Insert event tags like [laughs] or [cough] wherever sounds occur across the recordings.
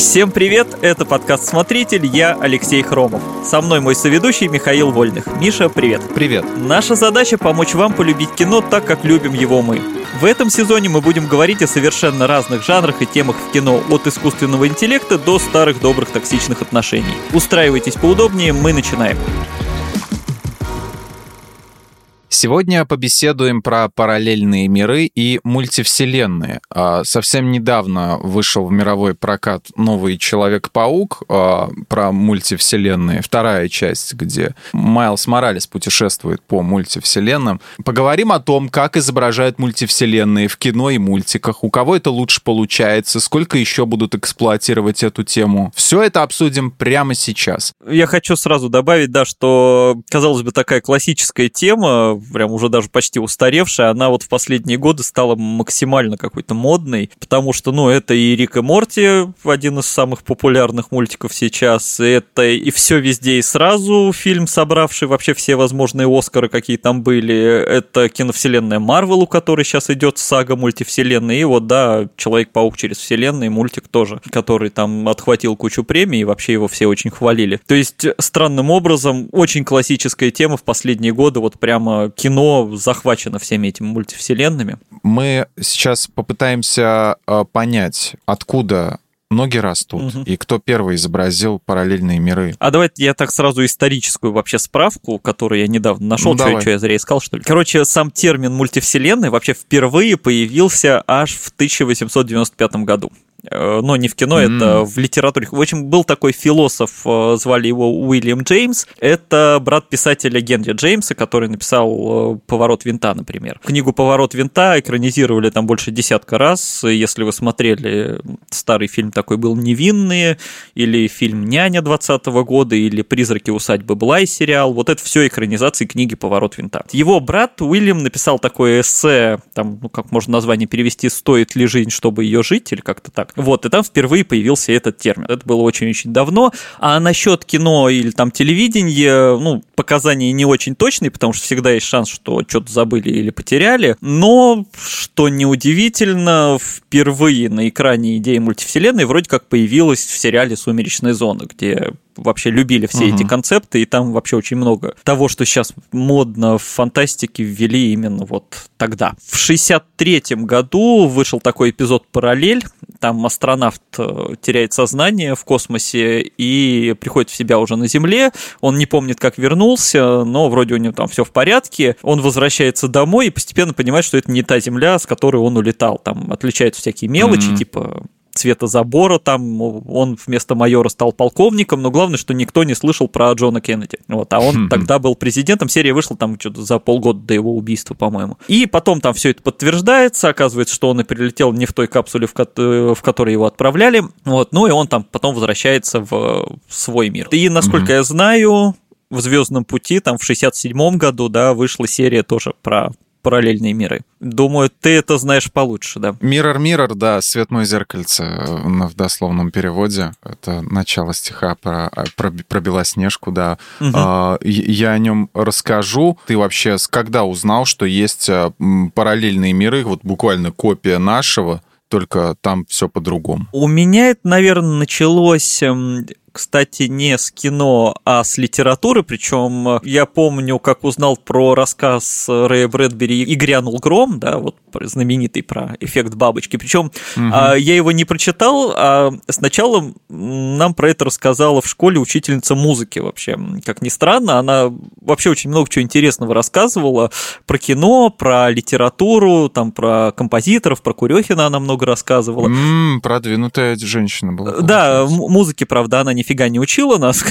Всем привет, это подкаст «Смотритель», я Алексей Хромов. Со мной мой соведущий Михаил Вольных. Миша, привет. Привет. Наша задача – помочь вам полюбить кино так, как любим его мы. В этом сезоне мы будем говорить о совершенно разных жанрах и темах в кино, от искусственного интеллекта до старых добрых токсичных отношений. Устраивайтесь поудобнее, мы начинаем. Сегодня побеседуем про параллельные миры и мультивселенные. А, совсем недавно вышел в мировой прокат новый Человек-паук а, про мультивселенные, вторая часть, где Майлз Моралес путешествует по мультивселенным. Поговорим о том, как изображают мультивселенные в кино и мультиках, у кого это лучше получается, сколько еще будут эксплуатировать эту тему. Все это обсудим прямо сейчас. Я хочу сразу добавить, да, что, казалось бы, такая классическая тема, прям уже даже почти устаревшая, она вот в последние годы стала максимально какой-то модной, потому что, ну, это и Рик и Морти, один из самых популярных мультиков сейчас, это и все везде и сразу, фильм, собравший вообще все возможные Оскары, какие там были, это киновселенная Марвел, у которой сейчас идет сага мультивселенной, и вот, да, Человек-паук через вселенные, мультик тоже, который там отхватил кучу премий, и вообще его все очень хвалили. То есть, странным образом, очень классическая тема в последние годы, вот прямо кино захвачено всеми этими мультивселенными. Мы сейчас попытаемся э, понять, откуда ноги растут, угу. и кто первый изобразил параллельные миры. А давайте я так сразу историческую вообще справку, которую я недавно нашел, ну, что, что я зря искал, что ли. Короче, сам термин мультивселенной вообще впервые появился аж в 1895 году. Э, но не в кино, mm. это в литературе. В общем, был такой философ, э, звали его Уильям Джеймс. Это брат писателя Генри Джеймса, который написал э, «Поворот винта», например. Книгу «Поворот винта» экранизировали там больше десятка раз. Если вы смотрели старый фильм такой был «Невинные», или фильм «Няня» 20 года, или «Призраки усадьбы Блай» сериал, вот это все экранизации книги «Поворот винта». Его брат Уильям написал такое эссе, там, ну, как можно название перевести, «Стоит ли жизнь, чтобы ее жить», или как-то так. Вот, и там впервые появился этот термин. Это было очень-очень давно. А насчет кино или там телевидения, ну, показания не очень точные, потому что всегда есть шанс, что что-то забыли или потеряли. Но, что неудивительно, впервые на экране идея мультивселенной вроде как появилась в сериале «Сумеречная зона», где вообще любили все угу. эти концепты, и там вообще очень много того, что сейчас модно в фантастике, ввели именно вот тогда. В 63-м году вышел такой эпизод «Параллель», там астронавт э, теряет сознание в космосе и приходит в себя уже на Земле, он не помнит, как вернулся, но вроде у него там все в порядке, он возвращается домой и постепенно понимает, что это не та Земля, с которой он улетал, там отличаются всякие мелочи, mm-hmm. типа цвета забора, там он вместо майора стал полковником, но главное, что никто не слышал про Джона Кеннеди. Вот, а он тогда был президентом, серия вышла там что-то за полгода до его убийства, по-моему. И потом там все это подтверждается, оказывается, что он и прилетел не в той капсуле, в, ко- э, в которой его отправляли, вот, ну и он там потом возвращается в свой мир. И, насколько я знаю, в Звездном пути, там в 67-м году, да, вышла серия тоже про параллельные миры. Думаю, ты это знаешь получше, да? Mirror Mirror, да, «Свет мой зеркальце» в дословном переводе. Это начало стиха про, а, про, про Белоснежку, да. Угу. Я о нем расскажу. Ты вообще когда узнал, что есть а, параллельные миры, вот буквально копия нашего, только там все по-другому. У меня это, наверное, началось эм, кстати, не с кино, а с литературы. Причем э, я помню, как узнал про рассказ Рэя Брэдбери «И грянул гром», да, вот знаменитый про эффект бабочки. Причем угу. я его не прочитал, а сначала нам про это рассказала в школе учительница музыки вообще. Как ни странно, она вообще очень много чего интересного рассказывала про кино, про литературу, там про композиторов, про Курехина она много рассказывала. М-м, продвинутая женщина была. Получается. Да, музыки, правда, она нифига не учила нас.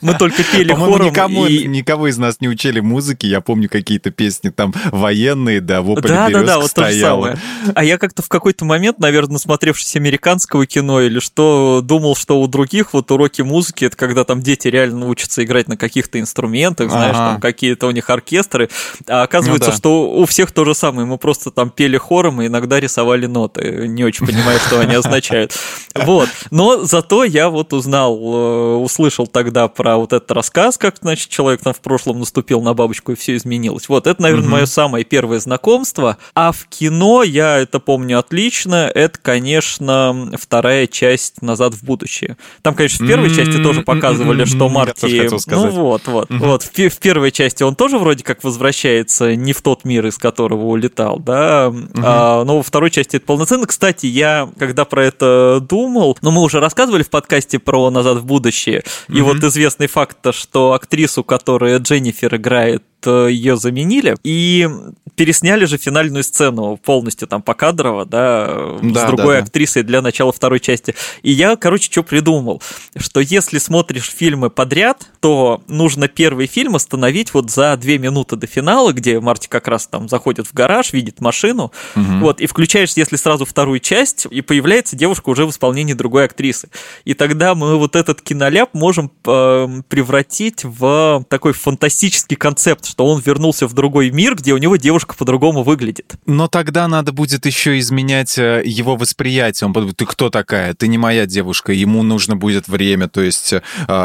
Мы только пели хором. Никого из нас не учили музыки. Я помню какие-то песни там военные, да, вопль да, да, да, вот то же самое. А я как-то в какой-то момент, наверное, насмотревшись американского кино или что, думал, что у других вот уроки музыки, это когда там дети реально учатся играть на каких-то инструментах, знаешь, там какие-то у них оркестры. А оказывается, ну что у всех то же самое. Мы просто там пели хором и иногда рисовали ноты, не очень понимая, что они означают. Вот. Но зато я вот узнал, э, услышал тогда про вот этот рассказ, как, значит, человек там в прошлом наступил на бабочку и все изменилось. Вот, это, наверное, мое самое первое знакомство. А в кино я это помню отлично. Это, конечно, вторая часть «Назад в будущее». Там, конечно, в первой части тоже показывали, что Марти... Ну вот, вот. Вот, в первой части он тоже вроде как возвращается не в тот мир, из которого улетал, да, а, но во второй части это полноценно. Кстати, я, когда про это думал, ну, мы уже рассказывали в подкасте про «Назад в будущее», и вот известный факт, что актрису, которая Дженнифер играет, Э, ее заменили и пересняли же финальную сцену полностью там покадрово, да, да с другой да, актрисой для начала второй части. И я, короче, что придумал, что если смотришь фильмы подряд, то нужно первый фильм остановить вот за две минуты до финала, где Марти как раз там заходит в гараж, видит машину, угу. вот, и включаешь, если сразу вторую часть, и появляется девушка уже в исполнении другой актрисы. И тогда мы вот этот киноляп можем э, превратить в такой фантастический концепт, что он вернулся в другой мир, где у него девушка по-другому выглядит. Но тогда надо будет еще изменять э, его восприятие. Он подумает, ты кто такая? Ты не моя девушка. Ему нужно будет время, то есть э,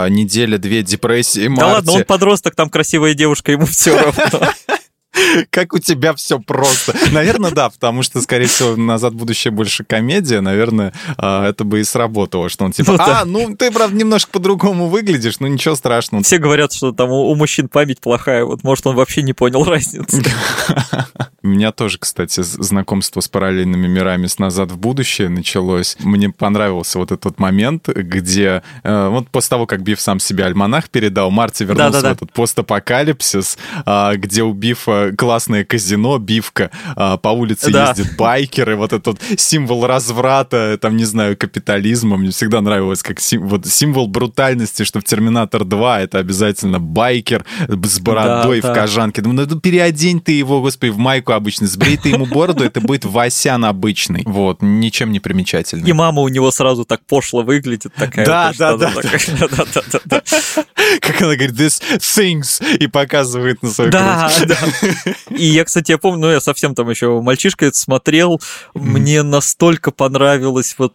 неделя-две депрессии. Марти. Да ладно, он подросток, там красивая девушка, ему все [laughs] равно. Как у тебя все просто. Наверное, да, потому что, скорее всего, «Назад в будущее» больше комедия. Наверное, а, это бы и сработало, что он типа, ну, а, ну, ты, правда, немножко по-другому выглядишь, но ничего страшного. Все говорят, что там у мужчин память плохая, вот, может, он вообще не понял разницы. [laughs] У меня тоже, кстати, знакомство с параллельными мирами с «Назад в будущее» началось. Мне понравился вот этот момент, где э, вот после того, как Биф сам себе альманах передал, Марти вернулся да, да, да. в этот постапокалипсис, а, где у Бифа классное казино, бивка, а, по улице да. ездят байкеры, вот этот символ разврата, там, не знаю, капитализма. Мне всегда нравилось как сим, вот символ брутальности, что в «Терминатор 2» это обязательно байкер с бородой да, в да. кожанке. Думаю, ну переодень ты его, господи, в майку обычно, сбрей ты ему бороду, это будет Васян обычный. Вот, ничем не примечательный. И мама у него сразу так пошло выглядит, такая. Да, да, да. [laughs] Как она говорит, this things, и показывает на свою Да, да. И я, кстати, я помню, ну, я совсем там еще мальчишка это смотрел, мне настолько понравилось вот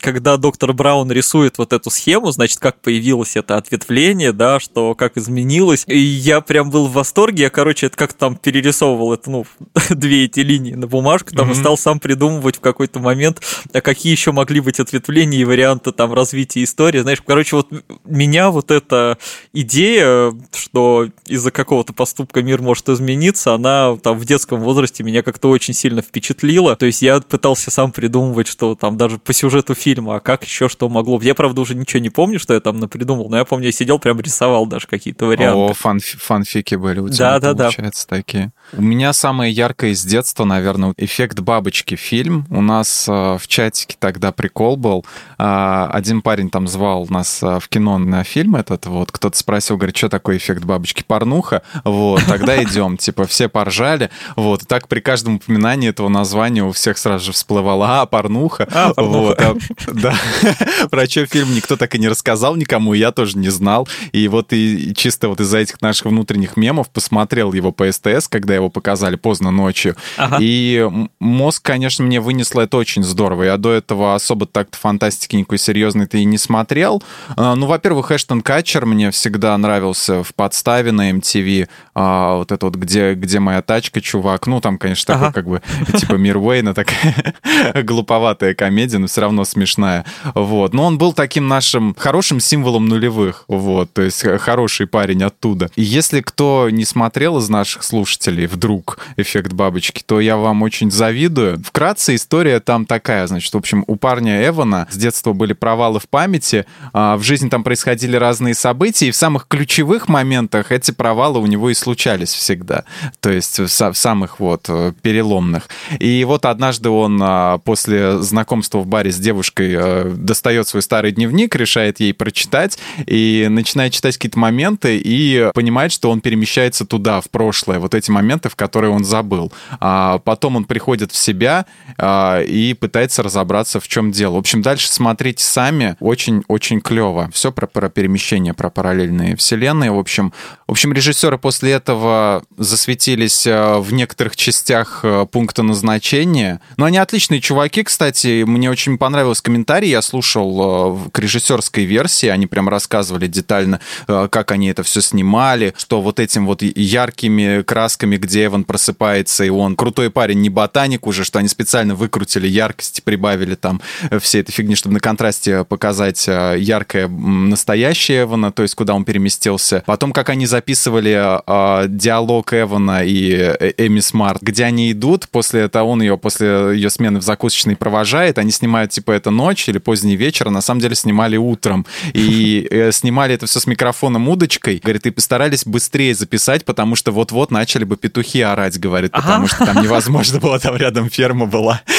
когда доктор Браун рисует вот эту схему, значит, как появилось это ответвление, да, что как изменилось. И я прям был в восторге. Я, короче, это как там перерисовывал это, ну, [laughs] две эти линии на бумажку, там mm-hmm. и стал сам придумывать в какой-то момент, а какие еще могли быть ответвления и варианты там развития истории. Знаешь, короче, вот меня вот эта идея, что из-за какого-то поступка мир может измениться, она там в детском возрасте меня как-то очень сильно впечатлила. То есть я пытался сам придумывать, что там даже по сюжету фильма, а как еще что могло. Я, правда, уже ничего не помню, что я там напридумал, но я помню, я сидел, прям рисовал даже какие-то варианты. О, фан фанфики были у тебя, да, да, получается, да. такие. У меня самое яркое из детства, наверное, «Эффект бабочки» фильм. У нас э, в чатике тогда прикол был. Э, один парень там звал нас э, в кино на фильм этот, вот, кто-то спросил, говорит, что такое «Эффект бабочки»? Порнуха? Вот, тогда [laughs] идем. Типа, все поржали. Вот, так при каждом упоминании этого названия у всех сразу же всплывало, а, порнуха. А, порнуха. Вот, а, да. [laughs] Про что фильм никто так и не рассказал никому, я тоже не знал. И вот и чисто вот из-за этих наших внутренних мемов посмотрел его по СТС, когда его показали поздно ночью. Ага. И мозг, конечно, мне вынесло это очень здорово. Я до этого особо так-то фантастики никакой серьезной-то и не смотрел. А, ну, во-первых, Эштон Катчер мне всегда нравился в подставе на MTV. А, вот это вот «Где, где моя тачка, чувак?» Ну, там, конечно, ага. такой как бы типа Мир Уэйна, такая [laughs] глуповатая комедия, но все равно смешная. Вот. Но он был таким нашим хорошим символом нулевых. Вот. То есть хороший парень оттуда. И если кто не смотрел из наших слушателей вдруг «Эффект бабочки», то я вам очень завидую. Вкратце история там такая. Значит, в общем, у парня Эвана с детства были провалы в памяти. А в жизни там происходили разные события, и в самых ключевых моментах эти провалы у него и случались всегда. То есть в самых вот э, переломных. И вот однажды он а, после знакомства в баре с девушкой э, достает свой старый дневник, решает ей прочитать и начинает читать какие-то моменты и понимает, что он перемещается туда, в прошлое, вот эти моменты, в которые он забыл. А потом он приходит в себя а, и пытается разобраться, в чем дело. В общем, дальше смотрите сами, очень-очень клево. Все про, про перемещение, про параллельные вселенные. В общем, в общем, режиссеры после этого засветились э, в некоторых частях э, пункта назначения. Но они отличные чуваки, кстати. Мне очень очень понравился комментарий, я слушал к режиссерской версии, они прям рассказывали детально, как они это все снимали, что вот этим вот яркими красками, где Эван просыпается, и он крутой парень, не ботаник уже, что они специально выкрутили яркости, прибавили там все этой фигни, чтобы на контрасте показать яркое настоящее Эвана, то есть куда он переместился. Потом, как они записывали э, диалог Эвана и э, Эми Смарт, где они идут, после этого он ее после ее смены в закусочной провожает, они снимают типа это ночь или поздний вечер, а на самом деле снимали утром. И э, снимали это все с микрофоном удочкой. Говорит, и постарались быстрее записать, потому что вот-вот начали бы петухи орать, говорит, потому что там невозможно было, там рядом ферма была. [laughs]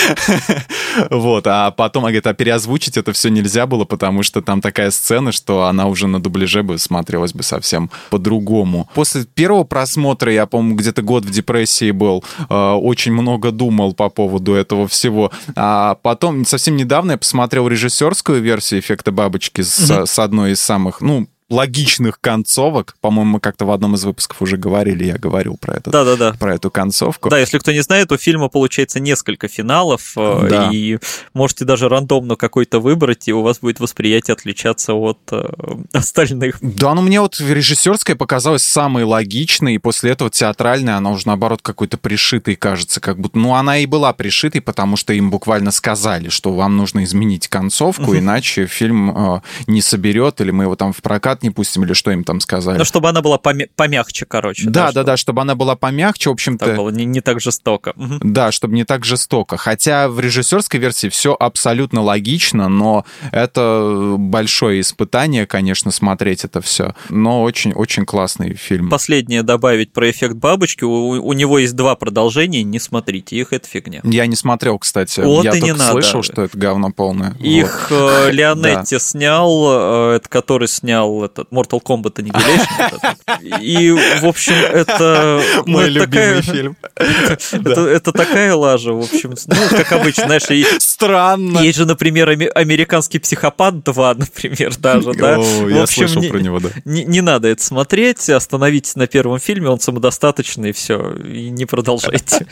Вот, а потом, говорит, а переозвучить это все нельзя было, потому что там такая сцена, что она уже на дубляже бы смотрелась бы совсем по-другому. После первого просмотра, я, по-моему, где-то год в депрессии был, э, очень много думал по поводу этого всего. А потом, совсем недавно я посмотрел режиссерскую версию «Эффекта бабочки» с, mm-hmm. с одной из самых, ну, логичных концовок. По-моему, мы как-то в одном из выпусков уже говорили, я говорил про это. Да-да-да. Про эту концовку. Да, если кто не знает, у фильма получается несколько финалов, э, да. и можете даже рандомно какой-то выбрать, и у вас будет восприятие отличаться от э, остальных. Да, ну мне вот режиссерская показалась самой логичной, и после этого театральная, она уже наоборот какой-то пришитой кажется, как будто, ну она и была пришитой, потому что им буквально сказали, что вам нужно изменить концовку, угу. иначе фильм э, не соберет, или мы его там в прокат прокат не пустим, или что им там сказали. Ну, чтобы она была помя- помягче, короче. Да, да, да, да, чтобы она была помягче, в общем-то. Так было не, не так жестоко. Да, чтобы не так жестоко. Хотя в режиссерской версии все абсолютно логично, но это большое испытание, конечно, смотреть это все. Но очень-очень классный фильм. Последнее добавить про эффект бабочки. У, у него есть два продолжения, не смотрите их, это фигня. Я не смотрел, кстати. Вот Я и только не надо. слышал, что это говно полное. Их вот. Э, [laughs] Леонетти снял, э, который снял этот Mortal Kombat Annihilation. И, в общем, это... Мой любимый фильм. Это такая лажа, в общем, ну, как обычно, знаешь. Странно. Есть же, например, «Американский психопат 2», например, даже, да? Я слышал про него, да. Не надо это смотреть, остановитесь на первом фильме, он самодостаточный, и все, и не продолжайте.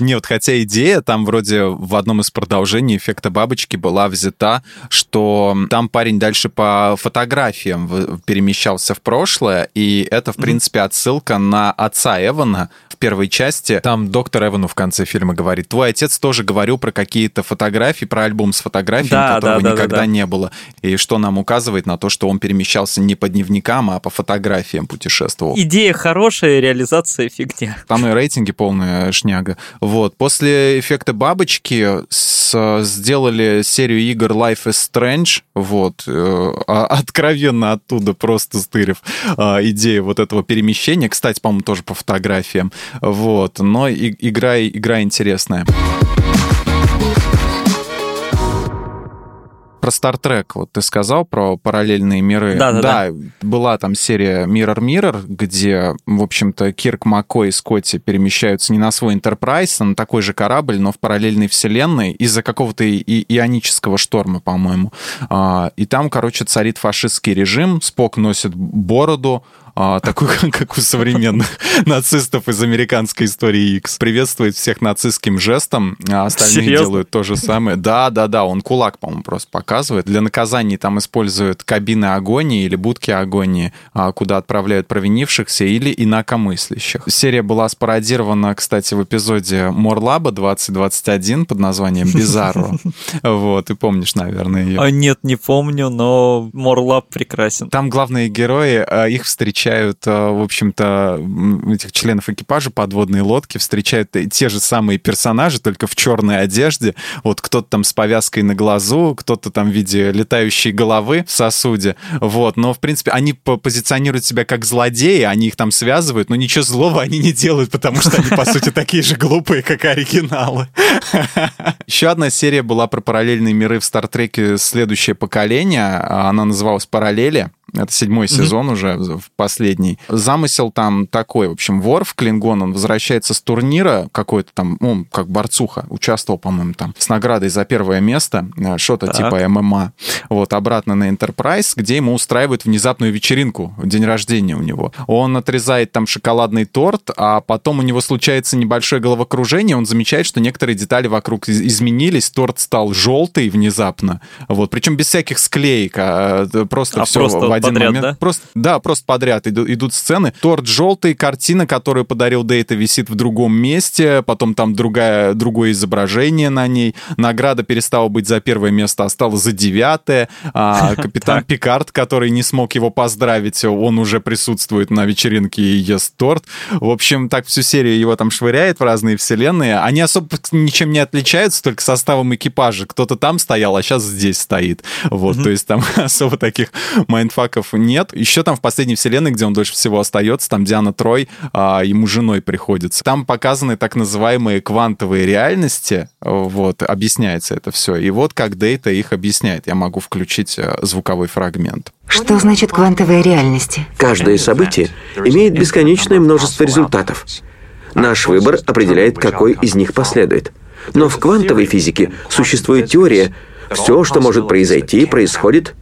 Нет, хотя идея там вроде в одном из продолжений эффекта бабочки была взята, что там парень дальше по фотографиям перемещался в прошлое, и это, в принципе, отсылка на отца Эвана в первой части. Там доктор Эвану в конце фильма говорит, твой отец тоже говорил про какие-то фотографии, про альбом с фотографиями, да, которого да, да, никогда да, да. не было. И что нам указывает на то, что он перемещался не по дневникам, а по фотографиям путешествовал. Идея хорошая, реализация фигня. Там и рейтинги полная шняга. Вот. После эффекта бабочки с, сделали серию игр Life is Strange. Вот. Э, а, откровенно оттуда просто стырив а, идею вот этого перемещения. Кстати, по-моему, тоже по фотографиям. Вот. Но и, игра, игра интересная. про Star Trek, вот ты сказал про параллельные миры. Да, да, да. была там серия Mirror Mirror, где, в общем-то, Кирк, Маккой и Скотти перемещаются не на свой Enterprise, а на такой же корабль, но в параллельной вселенной из-за какого-то и- ионического шторма, по-моему. А, и там, короче, царит фашистский режим, Спок носит бороду, а, такой, [laughs] как у современных [laughs] нацистов из американской истории X. Приветствует всех нацистским жестом, а остальные Серьезно? делают то же самое. Да, да, да, он кулак, по-моему, просто показывает. Для наказаний там используют кабины агонии или будки агонии, а, куда отправляют провинившихся или инакомыслящих. Серия была спародирована, кстати, в эпизоде Морлаба 2021 под названием Бизарро. [laughs] Вот, ты помнишь, наверное, ее. А, нет, не помню, но Морлаб прекрасен. Там главные герои, а, их встречают встречают, э, в общем-то, этих членов экипажа подводной лодки, встречают те же самые персонажи, только в черной одежде. Вот кто-то там с повязкой на глазу, кто-то там в виде летающей головы в сосуде. Вот, но, в принципе, они позиционируют себя как злодеи, они их там связывают, но ничего злого они не делают, потому что они, по сути, такие же глупые, как оригиналы. Еще одна серия была про параллельные миры в Стартреке «Следующее поколение». Она называлась «Параллели». Это седьмой сезон mm-hmm. уже, в последний. Замысел там такой. В общем, Ворф, Клингон, он возвращается с турнира какой-то там, ну, как борцуха, участвовал, по-моему, там, с наградой за первое место, э, что-то типа ММА. Вот, обратно на Enterprise, где ему устраивают внезапную вечеринку, день рождения у него. Он отрезает там шоколадный торт, а потом у него случается небольшое головокружение, он замечает, что некоторые детали вокруг изменились, торт стал желтый внезапно, вот, причем без всяких склеек, а э, просто а все просто в один подряд, момент. Да? Просто, да, просто подряд идут, идут сцены. Торт желтый, картина, которую подарил Дейта, висит в другом месте, потом там другая, другое изображение на ней. Награда перестала быть за первое место, а стала за девятое. А [laughs] капитан Пикард, который не смог его поздравить, он уже присутствует на вечеринке и ест торт. В общем, так всю серию его там швыряет в разные вселенные. Они особо ничем не отличаются, только составом экипажа. Кто-то там стоял, а сейчас здесь стоит. Вот, mm-hmm. то есть там [laughs] особо таких майндфаков нет. Еще там в последней вселенной, где он дольше всего остается, там Диана Трой, а, ему женой приходится. Там показаны так называемые квантовые реальности, вот, объясняется это все. И вот как Дейта их объясняет. Я могу включить э, звуковой фрагмент. Что значит квантовые реальности? Каждое событие имеет бесконечное множество результатов. Наш выбор определяет, какой из них последует. Но в квантовой физике существует теория, все, что может произойти, происходит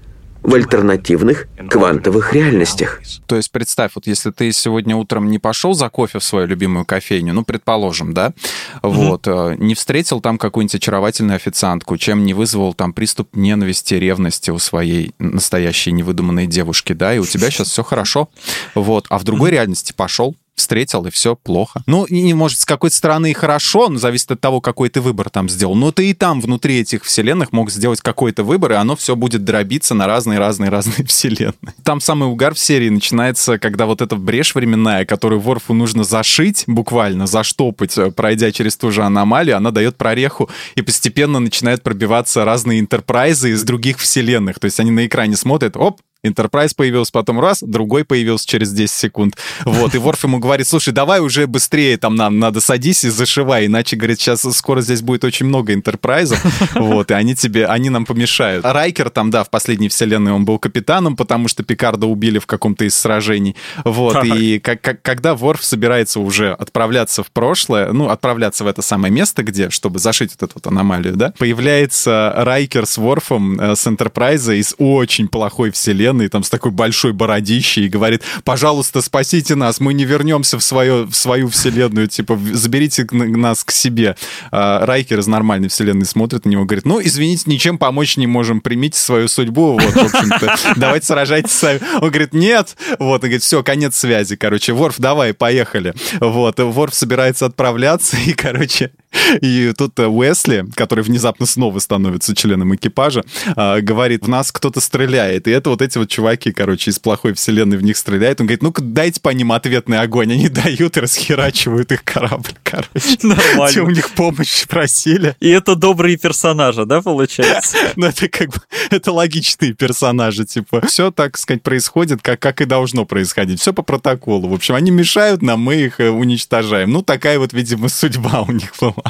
в альтернативных квантовых реальностях. То есть представь, вот если ты сегодня утром не пошел за кофе в свою любимую кофейню, ну, предположим, да, mm-hmm. вот, э, не встретил там какую-нибудь очаровательную официантку, чем не вызвал там приступ ненависти, ревности у своей настоящей невыдуманной девушки, да, и у тебя [laughs] сейчас все хорошо, вот, а в другой mm-hmm. реальности пошел, встретил, и все плохо. Ну, и, может, с какой-то стороны и хорошо, но зависит от того, какой ты выбор там сделал. Но ты и там, внутри этих вселенных, мог сделать какой-то выбор, и оно все будет дробиться на разные-разные-разные [laughs] вселенные. Там самый угар в серии начинается, когда вот эта брешь временная, которую Ворфу нужно зашить, буквально заштопать, э, пройдя через ту же аномалию, она дает прореху, и постепенно начинают пробиваться разные интерпрайзы из других вселенных. То есть они на экране смотрят, оп, Enterprise появился потом раз, другой появился через 10 секунд. Вот, и Ворф ему говорит, слушай, давай уже быстрее, там нам надо садись и зашивай, иначе, говорит, сейчас скоро здесь будет очень много Enterprise, [laughs] вот, и они тебе, они нам помешают. Райкер там, да, в последней вселенной он был капитаном, потому что Пикарда убили в каком-то из сражений, вот, так. и как, как, когда Ворф собирается уже отправляться в прошлое, ну, отправляться в это самое место, где, чтобы зашить вот эту вот аномалию, да, появляется Райкер с Ворфом, э, с Enterprise из очень плохой вселенной, здоровенный, там, с такой большой бородищей, и говорит, пожалуйста, спасите нас, мы не вернемся в, свое, в свою вселенную, типа, заберите нас к себе. А, Райкер из нормальной вселенной смотрит на него, говорит, ну, извините, ничем помочь не можем, примите свою судьбу, вот, в общем-то, давайте сражайтесь сами. Он говорит, нет, вот, и говорит, все, конец связи, короче, Ворф, давай, поехали. Вот, Ворф собирается отправляться, и, короче, и тут э, Уэсли, который внезапно снова становится членом экипажа, а, говорит, в нас кто-то стреляет. И это вот эти вот чуваки, короче, из плохой вселенной в них стреляют. Он говорит, ну-ка дайте по ним ответный огонь. Они [laughs] дают и расхерачивают их корабль, короче. Нормально. Те у них помощь просили. И это добрые персонажи, да, получается? [laughs] Ну, это как бы, это логичные персонажи, типа. Все, так сказать, происходит, как, как и должно происходить. Все по протоколу. В общем, они мешают нам, мы их э, уничтожаем. Ну, такая вот, видимо, судьба у них была.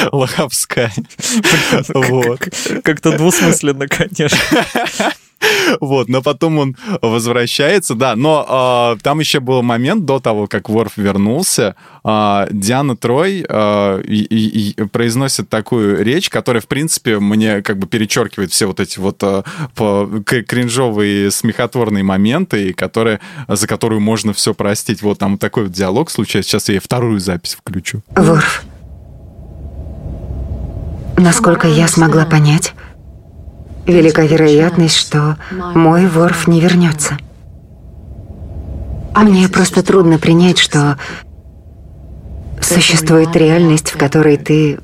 [laughs] Лоховская. Вот. Как-то двусмысленно, конечно. [laughs] Вот, но потом он возвращается, да. Но э, там еще был момент до того, как Ворф вернулся. Э, Диана Трой э, и, и, и произносит такую речь, которая, в принципе, мне как бы перечеркивает все вот эти вот э, по, кринжовые смехотворные моменты, которые, за которую можно все простить. Вот там такой вот диалог случается. Сейчас я вторую запись включу. Ворф, Насколько я смогла понять, велика вероятность, что мой Ворф не вернется. Мне просто трудно принять, что существует реальность, в которой ты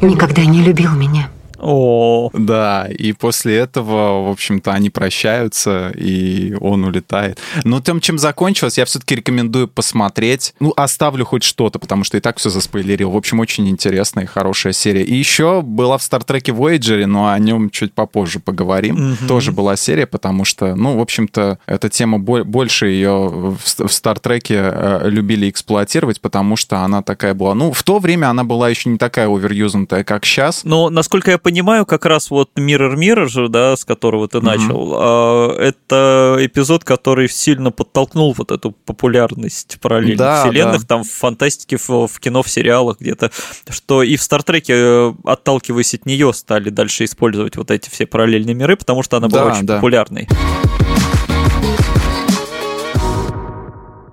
никогда не любил меня. О. Да, и после этого, в общем-то, они прощаются, и он улетает. Но тем, чем закончилось, я все-таки рекомендую посмотреть. Ну, оставлю хоть что-то, потому что и так все заспойлерил. В общем, очень интересная и хорошая серия. И еще была в Стартреке Voyager, но о нем чуть попозже поговорим. Угу. Тоже была серия, потому что, ну, в общем-то, эта тема больше ее в Стартреке э, любили эксплуатировать, потому что она такая была. Ну, в то время она была еще не такая оверюзнутая, как сейчас. Но, насколько я понимаю, понимаю, как раз вот Mirror Mirror же, да, с которого ты mm-hmm. начал, а, это эпизод, который сильно подтолкнул вот эту популярность параллельных да, вселенных, да. там в фантастике, в, в кино, в сериалах где-то, что и в Стартреке, э, отталкиваясь от нее, стали дальше использовать вот эти все параллельные миры, потому что она была да, очень да. популярной.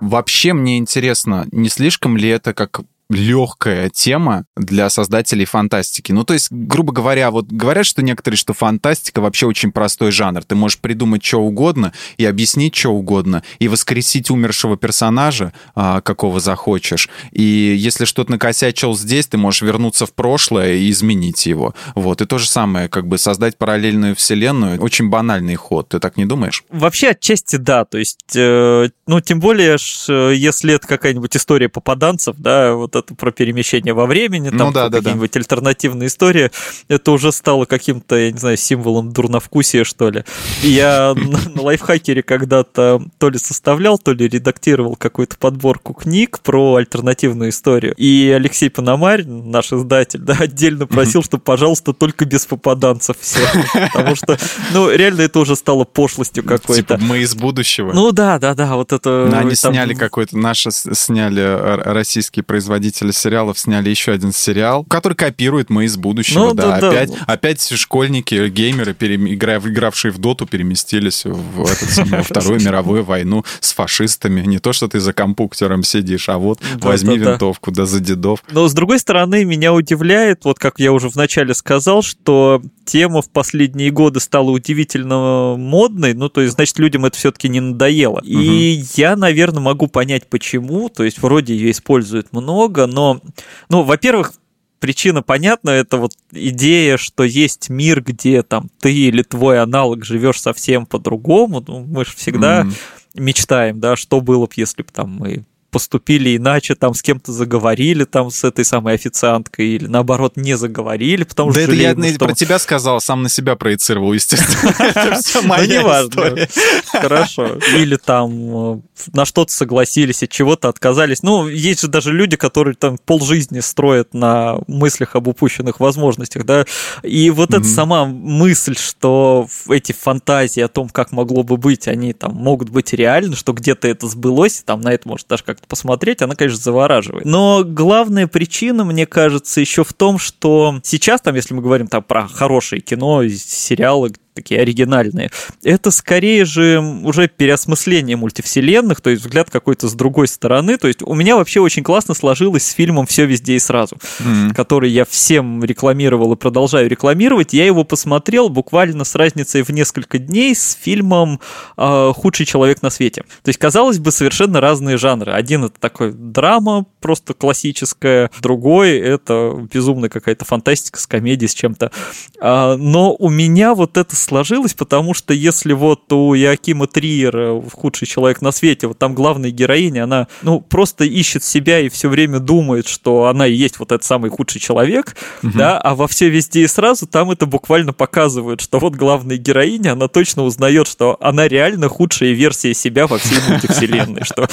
Вообще мне интересно, не слишком ли это как легкая тема для создателей фантастики. Ну, то есть, грубо говоря, вот говорят, что некоторые, что фантастика вообще очень простой жанр. Ты можешь придумать что угодно и объяснить что угодно, и воскресить умершего персонажа, а, какого захочешь. И если что-то накосячил здесь, ты можешь вернуться в прошлое и изменить его. Вот. И то же самое, как бы создать параллельную вселенную, очень банальный ход. Ты так не думаешь? Вообще, отчасти да. То есть, э, ну, тем более, э, если это какая-нибудь история попаданцев, да, вот это про перемещение во времени, там ну, да, какие-нибудь да, да. альтернативные истории, это уже стало каким-то, я не знаю, символом дурновкусия, что ли. Я [laughs] на, лайфхакере когда-то то ли составлял, то ли редактировал какую-то подборку книг про альтернативную историю. И Алексей Пономарь, наш издатель, [laughs] да, отдельно просил, чтобы, пожалуйста, только без попаданцев все. [laughs] Потому что, ну, реально это уже стало пошлостью типа какой-то. Типа мы из будущего. Ну да, да, да, вот это... Но они сняли какой-то, наши сняли э, российские производители создатели сериалов сняли еще один сериал, который копирует «Мы из будущего». Ну, да, да, опять, да. опять школьники, геймеры, перем... игравшие в доту, переместились в этот, самый, Вторую мировую войну с фашистами. Не то, что ты за компьютером сидишь, а вот возьми винтовку, да за дедов. Но, с другой стороны, меня удивляет, вот как я уже вначале сказал, что тема в последние годы стала удивительно модной, ну, то есть, значит, людям это все-таки не надоело. И я, наверное, могу понять, почему, то есть, вроде ее используют много, но, ну, во-первых, причина понятна, это вот идея, что есть мир, где там ты или твой аналог живешь совсем по-другому. Ну, мы же всегда mm-hmm. мечтаем, да, что было бы, если бы там мы поступили иначе, там с кем-то заговорили, там с этой самой официанткой, или наоборот не заговорили, потому да что... Да это жалеем, я что... про тебя сказал, сам на себя проецировал, естественно. [laughs] Это все моя история. Хорошо. Или там э, на что-то согласились, от чего-то отказались. Ну, есть же даже люди, которые там полжизни строят на мыслях об упущенных возможностях, да, и вот эта сама мысль, что эти фантазии о том, как могло бы быть, они там могут быть реальны, что где-то это сбылось, там на это может даже как как-то посмотреть, она, конечно, завораживает. Но главная причина, мне кажется, еще в том, что сейчас, там, если мы говорим там про хорошее кино, сериалы, такие оригинальные. Это скорее же уже переосмысление мультивселенных, то есть взгляд какой-то с другой стороны. То есть у меня вообще очень классно сложилось с фильмом «Все везде и сразу», mm-hmm. который я всем рекламировал и продолжаю рекламировать. Я его посмотрел буквально с разницей в несколько дней с фильмом э, «Худший человек на свете». То есть, казалось бы, совершенно разные жанры. Один это такой драма, просто классическая, другой это безумная какая-то фантастика с комедией, с чем-то. А, но у меня вот это сложилось, потому что если вот у Якима Триера «Худший человек на свете», вот там главная героиня, она, ну, просто ищет себя и все время думает, что она и есть вот этот самый худший человек, угу. да, а во все везде и сразу там это буквально показывают, что вот главная героиня, она точно узнает, что она реально худшая версия себя во всей мультивселенной, что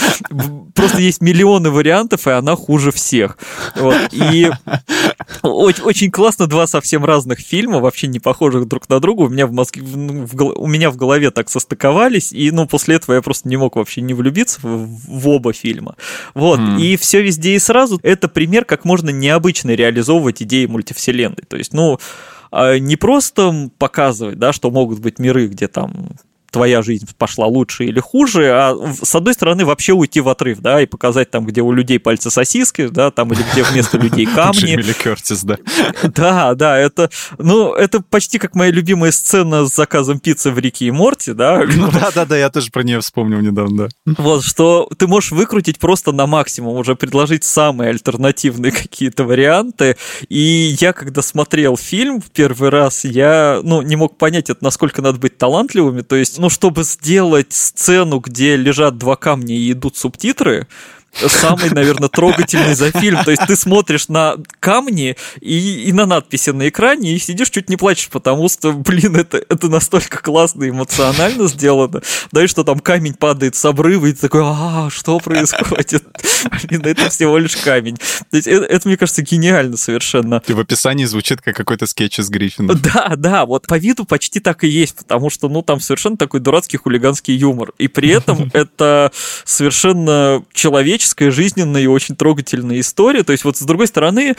просто есть миллионы вариантов, и она хуже всех. Вот. И очень, очень классно два совсем разных фильма, вообще не похожих друг на друга. У меня в Москве, в, у меня в голове так состыковались, и ну, после этого я просто не мог вообще не влюбиться в, в оба фильма. Вот, mm. и все везде и сразу это пример, как можно необычно реализовывать идеи мультивселенной. То есть, ну, а, не просто показывать, да, что могут быть миры, где там твоя жизнь пошла лучше или хуже, а с одной стороны вообще уйти в отрыв, да, и показать там, где у людей пальцы сосиски, да, там, или где вместо людей [laughs] камни. Джимми Кертис, да. [laughs] Да, да, это, ну, это почти как моя любимая сцена с заказом пиццы в Рике и Морти, да. [laughs] Ну да, да, да, я тоже про нее вспомнил недавно, да. Вот, что ты можешь выкрутить просто на максимум, уже предложить самые альтернативные какие-то варианты, и я, когда смотрел фильм в первый раз, я, ну, не мог понять, это насколько надо быть талантливыми, то есть, ну, чтобы сделать сцену, где лежат два камня и идут субтитры, самый, наверное, трогательный за фильм. То есть ты смотришь на камни и, и на надписи на экране и сидишь чуть не плачешь, потому что, блин, это, это настолько классно эмоционально сделано. Да и что там камень падает с обрыва, и ты такой, а, что происходит? Блин, это всего лишь камень. То есть это, это, мне кажется, гениально совершенно. И в описании звучит как какой-то скетч из Гриффина. Да, да, вот по виду почти так и есть, потому что, ну, там совершенно такой дурацкий хулиганский юмор. И при этом [laughs] это совершенно человеческая, жизненная и очень трогательная история. То есть вот с другой стороны,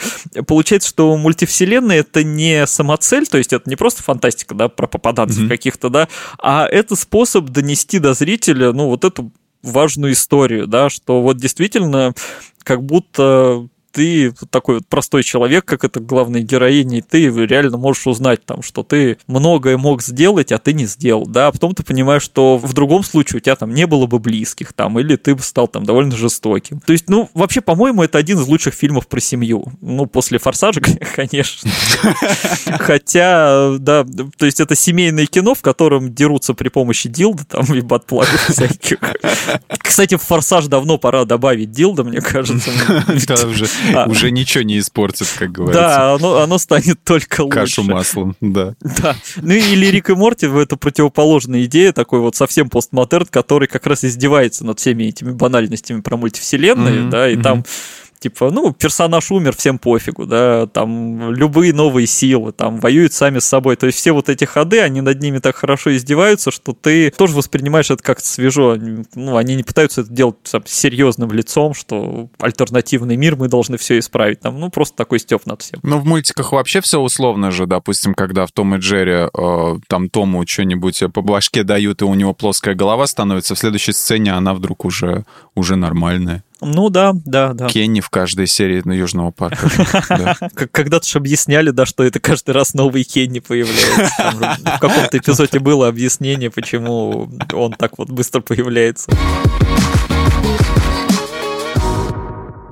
получается, что мультивселенная — это не самоцель, то есть это не просто фантастика, да, про попаданцев mm-hmm. каких-то, да, а это способ донести до зрителя, ну, вот эту важную историю, да, что вот действительно как будто ты такой вот простой человек, как это главная героиня, и ты реально можешь узнать там, что ты многое мог сделать, а ты не сделал, да, а потом ты понимаешь, что в другом случае у тебя там не было бы близких там, или ты бы стал там довольно жестоким. То есть, ну, вообще, по-моему, это один из лучших фильмов про семью. Ну, после «Форсажа», [laughs] конечно. Хотя, да, то есть это семейное кино, в котором дерутся при помощи дилда там и батплагов всяких. Кстати, в «Форсаж» давно пора добавить дилда, мне кажется. Да, уже. Уже ничего не испортит, как говорится. Да, оно, оно станет только лучше. Кашу маслом, да. Да. Ну или Рик и Морти — это противоположная идея, такой вот совсем постмодерн, который как раз издевается над всеми этими банальностями про мультивселенные, mm-hmm. да, и mm-hmm. там Типа, ну, персонаж умер, всем пофигу, да, там любые новые силы, там воюют сами с собой. То есть все вот эти ходы, они над ними так хорошо издеваются, что ты тоже воспринимаешь это как-то свежо. Ну, они не пытаются это делать там, серьезным лицом, что альтернативный мир, мы должны все исправить. Там, ну, просто такой степ над всем. Ну, в мультиках вообще все условно же, допустим, когда в Том и Джерри э, там Тому что-нибудь по башке дают, и у него плоская голова становится, в следующей сцене она вдруг уже, уже нормальная. Ну да, да, да. Кенни в каждой серии на Южного парка. [laughs] Когда-то же объясняли, да, что это каждый раз новый Кенни появляется. В каком-то эпизоде было объяснение, почему он так вот быстро появляется.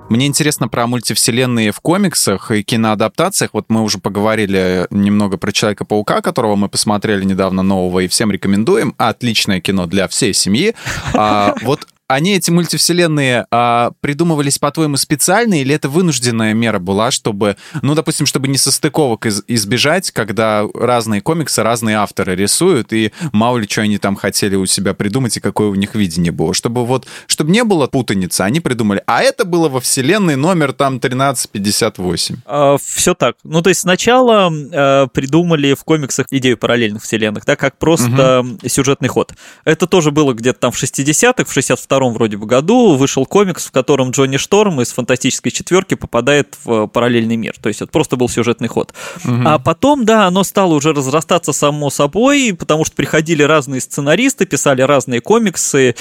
Мне интересно про мультивселенные в комиксах и киноадаптациях. Вот мы уже поговорили немного про Человека-паука, которого мы посмотрели недавно нового и всем рекомендуем. Отличное кино для всей семьи. А, вот они, эти мультивселенные, а, придумывались, по-твоему, специально, или это вынужденная мера была, чтобы, ну, допустим, чтобы не состыковок из- избежать, когда разные комиксы, разные авторы рисуют, и мало ли что они там хотели у себя придумать, и какое у них видение было. Чтобы вот, чтобы не было путаницы, они придумали, а это было во вселенной номер там 1358. А, все так. Ну, то есть сначала а, придумали в комиксах идею параллельных вселенных, да, как просто угу. сюжетный ход. Это тоже было где-то там в 60-х, в 62 92 вроде бы году вышел комикс, в котором Джонни Шторм из «Фантастической четверки» попадает в параллельный мир. То есть это просто был сюжетный ход. Угу. А потом, да, оно стало уже разрастаться само собой, потому что приходили разные сценаристы, писали разные комиксы,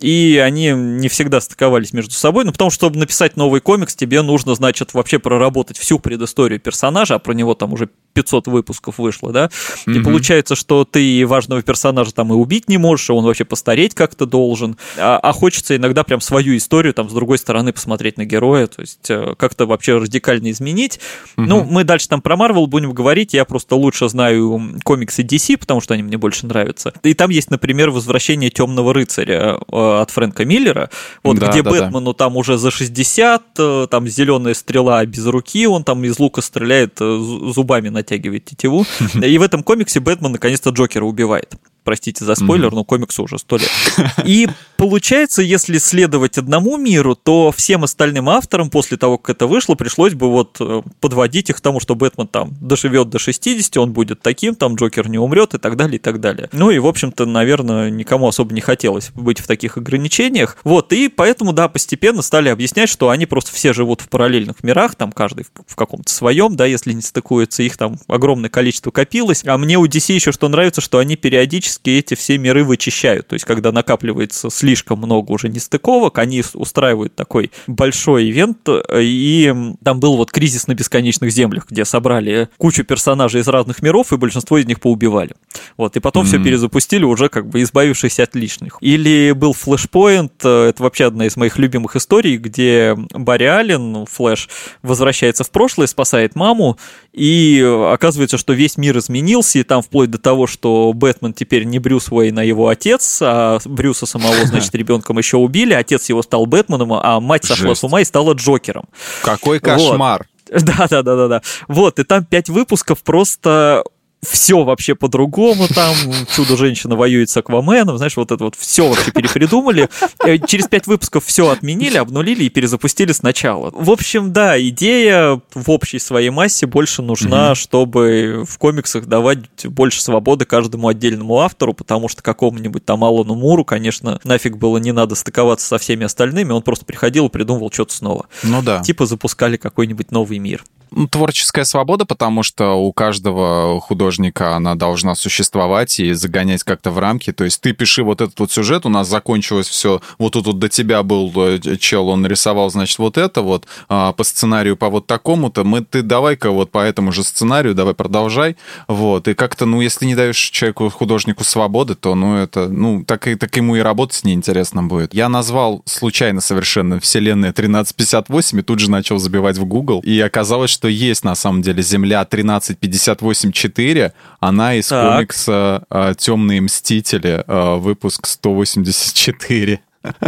и они не всегда стыковались между собой. Ну, потому что, чтобы написать новый комикс, тебе нужно, значит, вообще проработать всю предысторию персонажа, а про него там уже 500 выпусков вышло, да, mm-hmm. и получается, что ты важного персонажа там и убить не можешь, и он вообще постареть как-то должен, а, а хочется иногда прям свою историю там с другой стороны посмотреть на героя, то есть э, как-то вообще радикально изменить. Mm-hmm. Ну, мы дальше там про Марвел будем говорить, я просто лучше знаю комиксы DC, потому что они мне больше нравятся. И там есть, например, «Возвращение темного рыцаря» э, от Фрэнка Миллера, вот да, где да, Бэтмену да. там уже за 60, э, там зеленая стрела без руки, он там из лука стреляет зубами на натягивает тетиву. [laughs] И в этом комиксе Бэтмен наконец-то Джокера убивает. Простите за спойлер, mm-hmm. но комиксу уже сто лет. [laughs] И получается, если следовать одному миру, то всем остальным авторам после того, как это вышло, пришлось бы вот э, подводить их к тому, что Бэтмен там доживет до 60, он будет таким, там Джокер не умрет и так далее, и так далее. Ну и, в общем-то, наверное, никому особо не хотелось быть в таких ограничениях. Вот, и поэтому, да, постепенно стали объяснять, что они просто все живут в параллельных мирах, там каждый в каком-то своем, да, если не стыкуется, их там огромное количество копилось. А мне у DC еще что нравится, что они периодически эти все миры вычищают. То есть, когда накапливается слишком много уже нестыковок, они устраивают такой большой ивент, и там был вот кризис на бесконечных землях, где собрали кучу персонажей из разных миров, и большинство из них поубивали. Вот, и потом mm-hmm. все перезапустили, уже как бы избавившись от лишних. Или был Flashpoint, э, это вообще одна из моих любимых историй, где Барри Аллен, ну, Флэш, возвращается в прошлое, спасает маму, и оказывается, что весь мир изменился, и там вплоть до того, что Бэтмен теперь не Брюс Уэйн, а его отец, а Брюса самого, значит, [laughs] ребенком еще убили, отец его стал Бэтменом, а мать сошла Жесть. с ума и стала Джокером. Какой кошмар! [laughs] Да, да, да, да, да. Вот, и там пять выпусков просто все вообще по-другому там, Чудо-женщина воюет с Акваменом, знаешь, вот это вот все вообще перепридумали. Э, через пять выпусков все отменили, обнулили и перезапустили сначала. В общем, да, идея в общей своей массе больше нужна, mm-hmm. чтобы в комиксах давать больше свободы каждому отдельному автору, потому что какому-нибудь там Алану Муру, конечно, нафиг было не надо стыковаться со всеми остальными, он просто приходил и придумывал что-то снова. Ну да. Типа запускали какой-нибудь новый мир творческая свобода, потому что у каждого художника она должна существовать и загонять как-то в рамки. То есть ты пиши вот этот вот сюжет, у нас закончилось все, вот тут вот до тебя был э, чел, он нарисовал, значит, вот это вот, а по сценарию по вот такому-то, мы, ты давай-ка вот по этому же сценарию, давай продолжай, вот, и как-то, ну, если не даешь человеку, художнику свободы, то, ну, это, ну, так, и, так ему и работать неинтересно будет. Я назвал случайно совершенно вселенная 1358 и тут же начал забивать в Google, и оказалось, что что есть на самом деле Земля 1358-4, она из так. комикса э, «Темные мстители», э, выпуск 184. [laughs]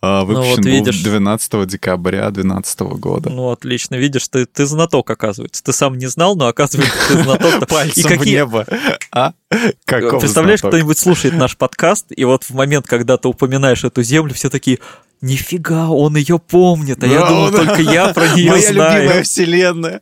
А, выпущен ну, вот видишь, был 12 декабря 2012 года. Ну, отлично. Видишь, ты, ты знаток, оказывается. Ты сам не знал, но оказывается, ты знаток. [laughs] Пальцем и какие... в небо. [laughs] А? Представляешь, кто-нибудь слушает наш подкаст, и вот в момент, когда ты упоминаешь эту землю, все такие, нифига, он ее помнит, а я думал, только я про [laughs] нее знаю. Моя любимая вселенная.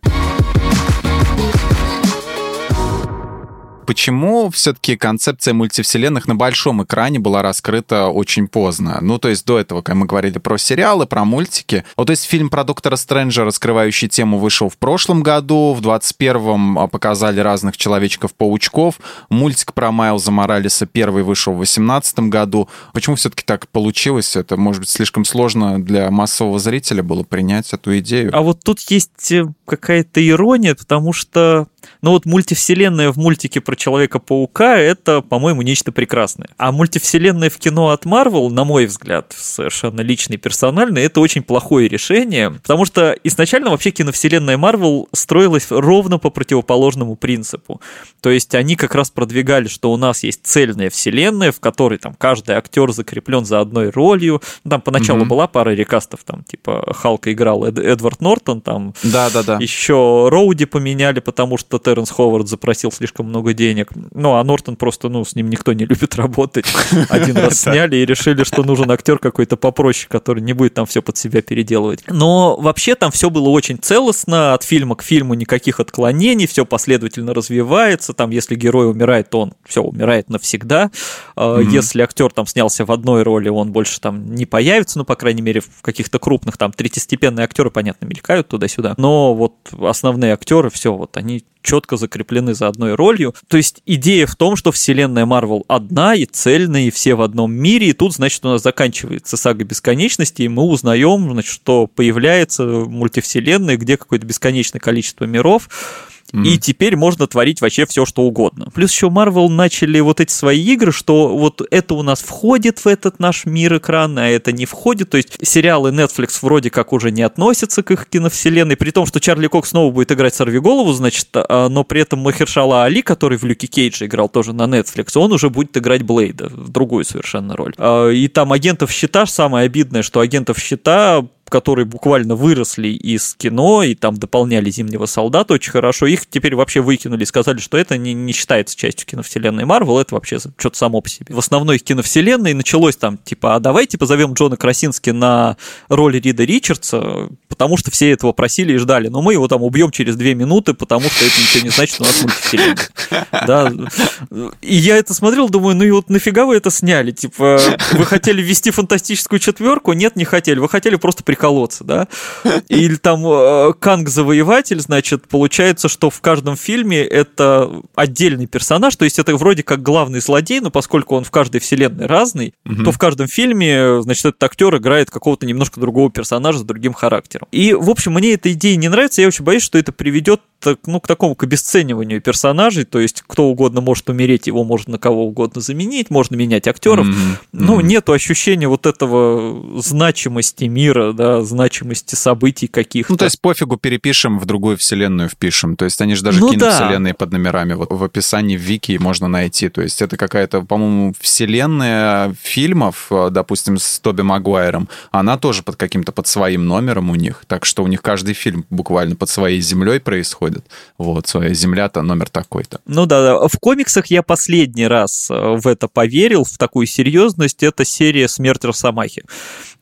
Почему все-таки концепция мультивселенных на большом экране была раскрыта очень поздно? Ну, то есть до этого, когда мы говорили про сериалы, про мультики. Вот, то есть фильм про Доктора Стрэнджа, раскрывающий тему, вышел в прошлом году, в 21-м а, показали разных Человечков-паучков, мультик про Майлза Моралеса первый вышел в 18 году. Почему все-таки так получилось? Это, может быть, слишком сложно для массового зрителя было принять эту идею? А вот тут есть э, какая-то ирония, потому что ну вот мультивселенная в мультике про Человека-паука — это, по-моему, нечто прекрасное. А мультивселенная в кино от Marvel, на мой взгляд, совершенно личный, персональный, это очень плохое решение, потому что изначально вообще киновселенная Marvel строилась ровно по противоположному принципу. То есть они как раз продвигали, что у нас есть цельная вселенная, в которой там каждый актер закреплен за одной ролью. Ну, там поначалу mm-hmm. была пара рекастов, там типа Халка играл Эд- Эдвард Нортон, там да-да-да. Еще Роуди поменяли, потому что Терренс Ховард запросил слишком много денег. Ну, а Нортон просто, ну, с ним никто не [laughs] любит работать. [laughs] Один раз сняли и решили, что нужен актер какой-то попроще, который не будет там все под себя переделывать. Но вообще там все было очень целостно, от фильма к фильму никаких отклонений, все последовательно развивается. Там, если герой умирает, то он все умирает навсегда. Mm-hmm. Если актер там снялся в одной роли, он больше там не появится, ну, по крайней мере, в каких-то крупных там третьестепенные актеры, понятно, мелькают туда-сюда. Но вот основные актеры, все, вот они четко закреплены за одной ролью. То есть идея в том, что вселенная Марвел одна и цельная, и все в одном мире, и тут, значит, у нас заканчивается сага бесконечности, и мы узнаем, значит, что появляется мультивселенная, где какое-то бесконечное количество миров, Mm-hmm. И теперь можно творить вообще все, что угодно. Плюс еще Marvel начали вот эти свои игры, что вот это у нас входит в этот наш мир экрана, а это не входит. То есть сериалы Netflix вроде как уже не относятся к их киновселенной, при том, что Чарли Кок снова будет играть Сорвиголову, значит, а, но при этом Махершала Али, который в Люке Кейдже играл тоже на Netflix, он уже будет играть Блейда в другую совершенно роль. А, и там агентов щита, самое обидное, что агентов щита которые буквально выросли из кино и там дополняли «Зимнего солдата» очень хорошо, их теперь вообще выкинули и сказали, что это не, не считается частью киновселенной Марвел, это вообще что-то само по себе. В основной киновселенной началось там, типа, а давайте позовем Джона Красински на роль Рида Ричардса, потому что все этого просили и ждали, но мы его там убьем через две минуты, потому что это ничего не значит, у нас мультивселенная. Да. И я это смотрел, думаю, ну и вот нафига вы это сняли? Типа, вы хотели ввести фантастическую четверку? Нет, не хотели. Вы хотели просто прикольно колодца, да? Или там э, Канг Завоеватель, значит, получается, что в каждом фильме это отдельный персонаж, то есть это вроде как главный злодей, но поскольку он в каждой вселенной разный, угу. то в каждом фильме, значит, этот актер играет какого-то немножко другого персонажа с другим характером. И, в общем, мне эта идея не нравится, я очень боюсь, что это приведет ну, к такому, к обесцениванию персонажей, то есть кто угодно может умереть, его можно на кого угодно заменить, можно менять актеров. Mm-hmm. Ну, нету ощущения вот этого значимости мира, да, значимости событий каких-то. Ну, то есть пофигу перепишем, в другую вселенную впишем. То есть они же даже ну, киновселенные да. под номерами вот в описании в Вики можно найти. То есть это какая-то, по-моему, вселенная фильмов, э, допустим, с Тоби Магуайром, она тоже под каким-то, под своим номером у них. Так что у них каждый фильм буквально под своей землей происходит. Вот, своя земля-то номер такой-то. Ну да, да. В комиксах я последний раз э, в это поверил, в такую серьезность. Это серия «Смерть Росомахи».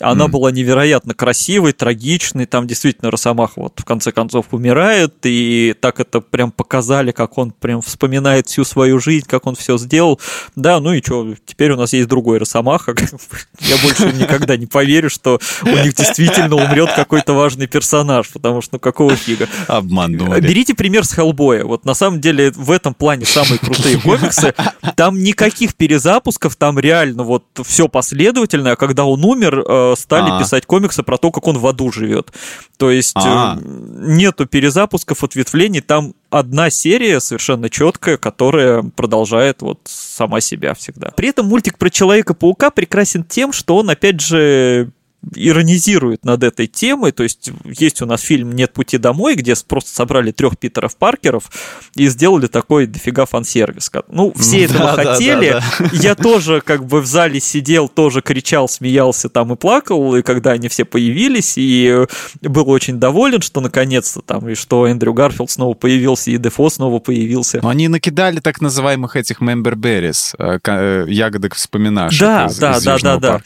Она mm. была невероятно красивой, трагичной. Там действительно Росомаха вот в конце концов умирает, и так это прям показали, как он прям вспоминает всю свою жизнь, как он все сделал. Да, ну и что, теперь у нас есть другой Росомаха. [laughs] Я больше никогда не поверю, что у них действительно умрет какой-то важный персонаж, потому что ну какого фига. Обманули берите пример с Хеллбоя. Вот на самом деле в этом плане самые крутые комиксы. Там никаких перезапусков, там реально вот все последовательно, а когда он умер, э, стали А-а-а. писать комиксы про то, как он в аду живет. То есть э, нету перезапусков, ответвлений, там одна серия совершенно четкая, которая продолжает вот сама себя всегда. При этом мультик про Человека-паука прекрасен тем, что он, опять же, иронизирует над этой темой. То есть есть у нас фильм «Нет пути домой», где просто собрали трех Питеров Паркеров и сделали такой дофига фан-сервис. Ну, все этого да, хотели. Да, да, Я тоже как бы в зале сидел, тоже кричал, смеялся там и плакал, и когда они все появились, и был очень доволен, что наконец-то там, и что Эндрю Гарфилд снова появился, и Дефо снова появился. Но они накидали так называемых этих member berries, э, э, ягодок вспоминашек да, из, да, из да, да, да.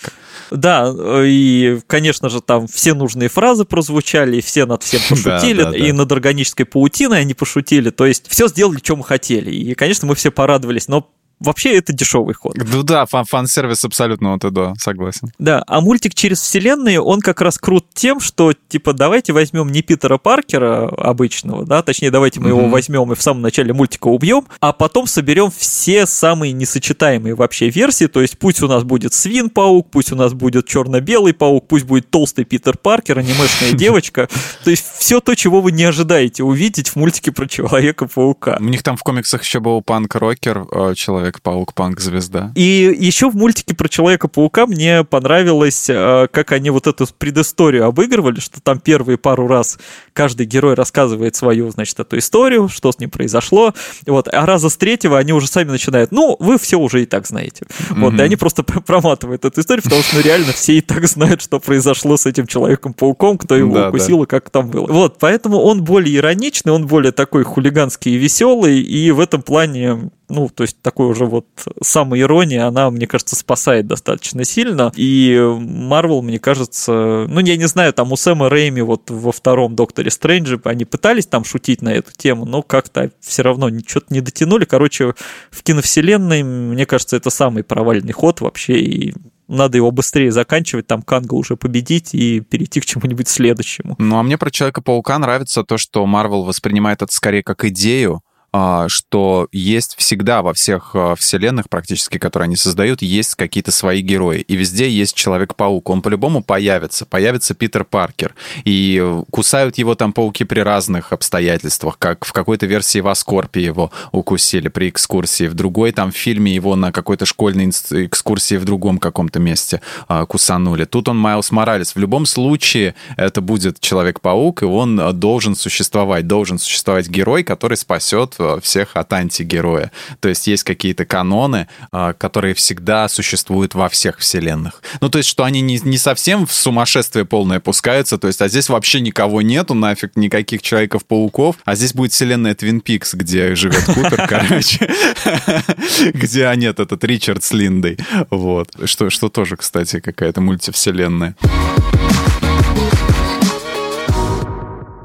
Да, и, конечно же, там все нужные фразы прозвучали, и все над всем [laughs] пошутили, да, да, и над органической паутиной они пошутили. То есть все сделали, что мы хотели. И, конечно, мы все порадовались, но вообще это дешевый ход. Ну да, фан- фан-сервис абсолютно вот и да, согласен. Да, а мультик через вселенные, он как раз крут тем, что, типа, давайте возьмем не Питера Паркера обычного, да, точнее, давайте мы mm-hmm. его возьмем и в самом начале мультика убьем, а потом соберем все самые несочетаемые вообще версии, то есть пусть у нас будет Свин-паук, пусть у нас будет черно-белый паук, пусть будет толстый Питер Паркер, анимешная девочка, то есть все то, чего вы не ожидаете увидеть в мультике про Человека-паука. У них там в комиксах еще был панк-рокер, э, человек Человек-паук, панк-звезда. И еще в мультике про Человека-паука мне понравилось, э, как они вот эту предысторию обыгрывали, что там первые пару раз каждый герой рассказывает свою, значит, эту историю, что с ним произошло. Вот, а раза с третьего они уже сами начинают, ну, вы все уже и так знаете. Вот, mm-hmm. и они просто проматывают эту историю, потому что, ну, реально все и так знают, что произошло с этим Человеком-пауком, кто его да, укусил да. и как там было. Вот, поэтому он более ироничный, он более такой хулиганский и веселый, и в этом плане ну, то есть такой уже вот самоирония, она, мне кажется, спасает достаточно сильно. И Марвел, мне кажется, ну, я не знаю, там у Сэма Рэйми вот во втором Докторе Стрэнджи они пытались там шутить на эту тему, но как-то все равно что-то не дотянули. Короче, в киновселенной, мне кажется, это самый провальный ход вообще, и надо его быстрее заканчивать, там Канга уже победить и перейти к чему-нибудь следующему. Ну, а мне про Человека-паука нравится то, что Марвел воспринимает это скорее как идею, что есть всегда во всех а, вселенных практически, которые они создают, есть какие-то свои герои. И везде есть Человек-паук. Он по-любому появится. Появится Питер Паркер. И кусают его там пауки при разных обстоятельствах. Как в какой-то версии в Аскорпе его укусили при экскурсии. В другой там фильме его на какой-то школьной экскурсии в другом каком-то месте а, кусанули. Тут он Майлз Моралес. В любом случае это будет Человек-паук, и он должен существовать. Должен существовать герой, который спасет всех от антигероя. То есть есть какие-то каноны, а, которые всегда существуют во всех вселенных. Ну, то есть, что они не, не совсем в сумасшествие полное пускаются, то есть, а здесь вообще никого нету, нафиг, никаких Человеков-пауков, а здесь будет вселенная Твин Пикс, где живет Купер, [laughs] короче, [laughs] где а нет, этот Ричард с Линдой. Вот. Что, что тоже, кстати, какая-то мультивселенная.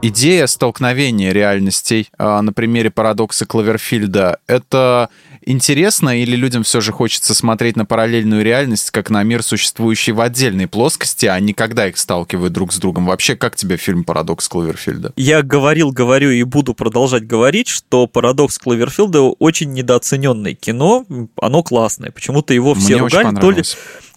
Идея столкновения реальностей а, на примере парадокса Кловерфильда — это интересно или людям все же хочется смотреть на параллельную реальность как на мир, существующий в отдельной плоскости, а не когда их сталкивают друг с другом? Вообще, как тебе фильм «Парадокс Кловерфильда»? Я говорил, говорю и буду продолжать говорить, что «Парадокс Кловерфилда» очень недооцененное кино, оно классное. Почему-то его все Мне ругали, то ли...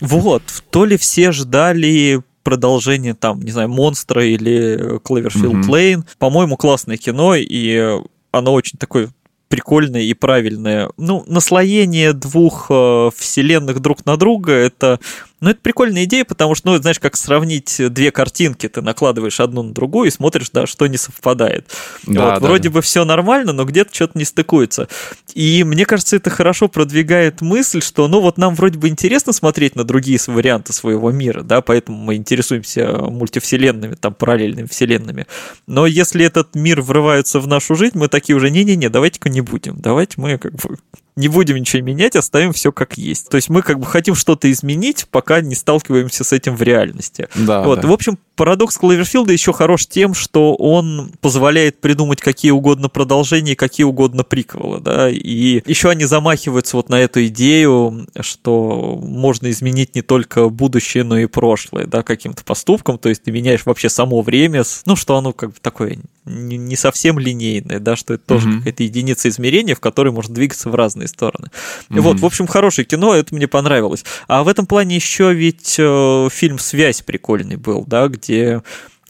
Вот, то ли все ждали продолжение там, не знаю, Монстра или Кловерфилд Лейн. По-моему, классное кино, и оно очень такое прикольное и правильное. Ну, наслоение двух э, вселенных друг на друга это ну, это прикольная идея, потому что, ну, знаешь, как сравнить две картинки, ты накладываешь одну на другую и смотришь, да, что не совпадает. Да, вот, да, вроде да. бы все нормально, но где-то что-то не стыкуется. И мне кажется, это хорошо продвигает мысль, что, ну, вот нам вроде бы интересно смотреть на другие варианты своего мира, да, поэтому мы интересуемся мультивселенными, там, параллельными вселенными. Но если этот мир врывается в нашу жизнь, мы такие уже, не-не-не, давайте-ка не будем, давайте мы как бы не будем ничего менять, оставим все как есть. То есть мы как бы хотим что-то изменить, пока не сталкиваемся с этим в реальности. Да, вот. Да. В общем, парадокс Кловерфилда еще хорош тем, что он позволяет придумать какие угодно продолжения, какие угодно приквелы, да, и еще они замахиваются вот на эту идею, что можно изменить не только будущее, но и прошлое, да, каким-то поступком, то есть ты меняешь вообще само время, ну, что оно как бы такое не совсем линейное, да, что это тоже mm-hmm. какая-то единица измерения, в которой можно двигаться в разные стороны. Mm-hmm. Вот, в общем, хорошее кино, это мне понравилось. А в этом плане еще ведь э, фильм «Связь» прикольный был, да, где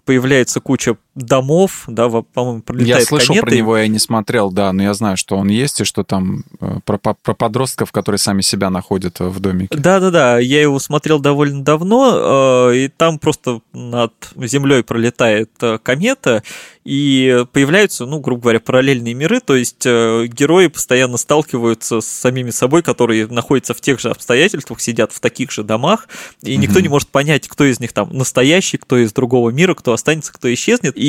появляется куча домов, да, по-моему, пролетает Я слышал кометы. про него, я не смотрел, да, но я знаю, что он есть, и что там э, про, про подростков, которые сами себя находят в домике. Да-да-да, я его смотрел довольно давно, э, и там просто над землей пролетает э, комета, и появляются, ну, грубо говоря, параллельные миры, то есть герои постоянно сталкиваются с самими собой, которые находятся в тех же обстоятельствах, сидят в таких же домах, и никто mm-hmm. не может понять, кто из них там настоящий, кто из другого мира, кто останется, кто исчезнет. И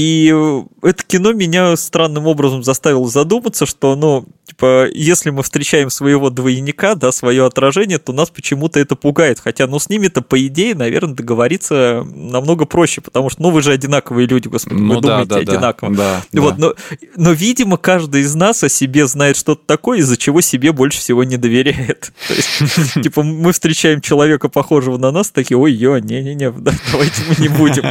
это кино меня странным образом заставило задуматься, что, ну, типа, если мы встречаем своего двойника, да, свое отражение, то нас почему-то это пугает. Хотя, ну, с ними-то, по идее, наверное, договориться намного проще, потому что, ну, вы же одинаковые люди, господи, ну, вы да, думаете да, одинаково. Да, вот, да. Но, но, видимо, каждый из нас о себе знает что-то такое, из-за чего себе больше всего не доверяет. [laughs] То есть, [laughs] типа, мы встречаем человека, похожего на нас, такие, ой, ё, не-не-не, [laughs] давайте мы не будем.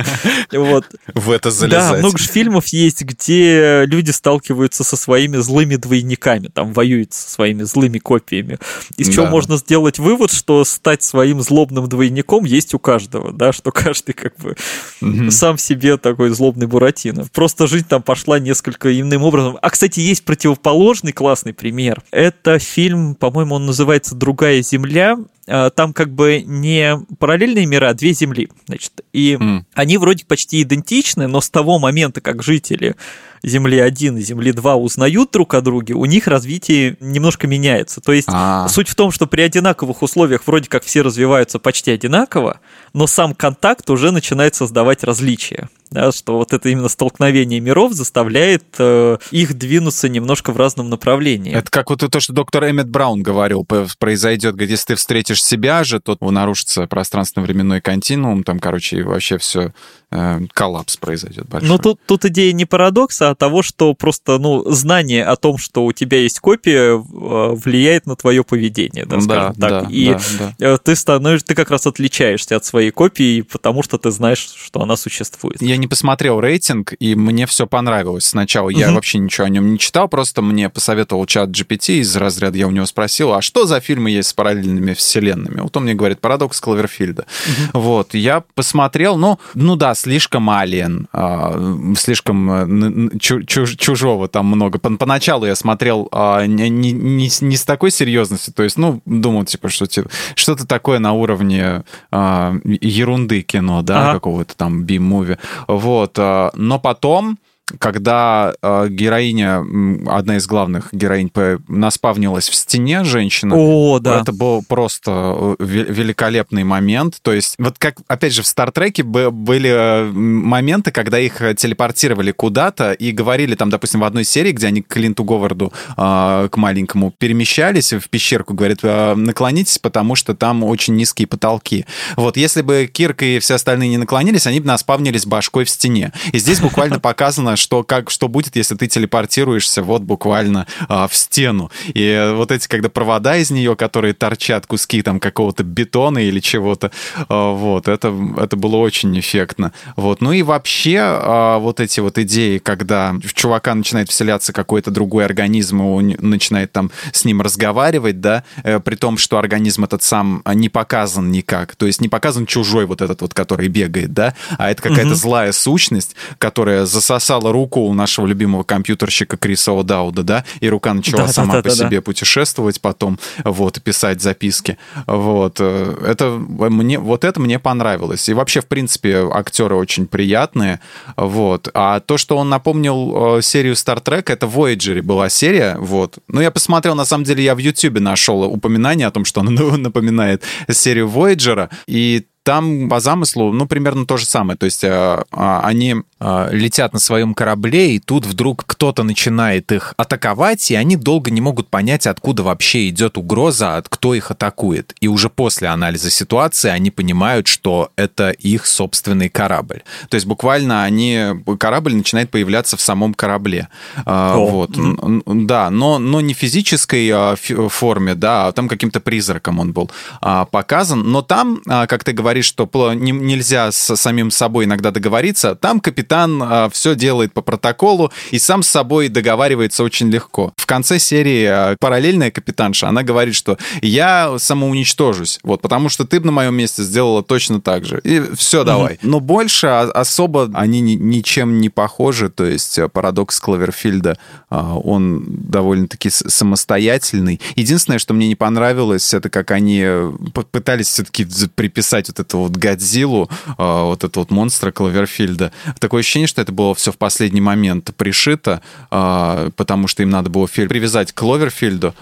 Вот. В это да, много же фильмов есть, где люди сталкиваются со своими злыми двойниками, там воюют со своими злыми копиями. Из да. чего можно сделать вывод, что стать своим злобным двойником есть у каждого, да, что каждый как бы угу. сам себе такой злобный Буратино. Просто жизнь там пошла несколько иным образом. А, кстати, есть противоположный классный пример. Это фильм, по-моему, он называется «Другая земля», там как бы не параллельные мира, а две земли. Значит, и mm. они вроде почти идентичны, но с того момента, как жители Земли 1 и Земли 2 узнают друг о друге, у них развитие немножко меняется. То есть А-а-а. суть в том, что при одинаковых условиях вроде как все развиваются почти одинаково, но сам контакт уже начинает создавать различия. Да, что вот это именно столкновение миров заставляет э, их двинуться немножко в разном направлении. Это как вот то, что доктор Эммет Браун говорил, произойдет, где если ты встретишь себя же, то нарушится пространственно-временной континуум, там, короче, и вообще все Э, коллапс произойдет большой. Ну, тут, тут идея не парадокса, а того, что просто, ну, знание о том, что у тебя есть копия, э, влияет на твое поведение, да, скажем да, так. Да, и да, да. ты становишься, ты как раз отличаешься от своей копии, потому что ты знаешь, что она существует. Я не посмотрел рейтинг, и мне все понравилось сначала. Я угу. вообще ничего о нем не читал, просто мне посоветовал чат GPT из разряда, я у него спросил, а что за фильмы есть с параллельными вселенными? Вот он мне говорит, парадокс Кловерфильда. Угу. Вот, я посмотрел, ну, ну да, слишком алien, а, слишком э, чужого там много. Поначалу я смотрел а, не, не, не с такой серьезностью, то есть, ну, думал, типа, что типа, что-то такое на уровне а, ерунды кино, да, ага. какого-то там би-муви. Вот. Но потом когда э, героиня, одна из главных героинь, наспавнилась в стене женщина. О, да. Это был просто э, великолепный момент. То есть, вот как, опять же, в Стартреке были моменты, когда их телепортировали куда-то и говорили там, допустим, в одной серии, где они к Клинту Говарду, э, к маленькому, перемещались в пещерку, говорят, э, наклонитесь, потому что там очень низкие потолки. Вот, если бы Кирк и все остальные не наклонились, они бы наспавнились башкой в стене. И здесь буквально [laughs] показано, что, как, что будет, если ты телепортируешься вот буквально а, в стену. И вот эти, когда провода из нее, которые торчат, куски там какого-то бетона или чего-то, а, вот, это, это было очень эффектно. Вот. Ну и вообще а, вот эти вот идеи, когда в чувака начинает вселяться какой-то другой организм, и он начинает там с ним разговаривать, да, э, при том, что организм этот сам не показан никак, то есть не показан чужой вот этот вот, который бегает, да, а это какая-то угу. злая сущность, которая засосала руку у нашего любимого компьютерщика Криса О'Дауда, да, и рука начала да, сама да, да, по да, себе да. путешествовать потом, вот, писать записки, вот. Э, это мне, вот это мне понравилось. И вообще, в принципе, актеры очень приятные, вот. А то, что он напомнил э, серию Star Trek, это Voyager была серия, вот. Ну, я посмотрел, на самом деле, я в YouTube нашел упоминание о том, что она [laughs] напоминает серию Voyager, и там по замыслу, ну, примерно то же самое. То есть э, а, они летят на своем корабле, и тут вдруг кто-то начинает их атаковать, и они долго не могут понять, откуда вообще идет угроза, от кто их атакует. И уже после анализа ситуации они понимают, что это их собственный корабль. То есть буквально они, корабль начинает появляться в самом корабле. Э, вот. Mm-hmm. Да, но, но не физической э, форме, да, а там каким-то призраком он был показан. Но там, как ты говоришь, что не, нельзя с самим собой иногда договориться, там капитан а, все делает по протоколу и сам с собой договаривается очень легко. В конце серии а, параллельная капитанша, она говорит, что я самоуничтожусь, вот, потому что ты бы на моем месте сделала точно так же. И все, давай. Mm-hmm. Но больше особо они ни, ничем не похожи, то есть а, парадокс Кловерфильда, а, он довольно-таки самостоятельный. Единственное, что мне не понравилось, это как они э, пытались все-таки приписать вот эту вот Годзиллу, а, вот этого вот монстра Кловерфильда. Такое ощущение, что это было все в последний момент пришито, а, потому что им надо было фильм привязать к Кловерфильду,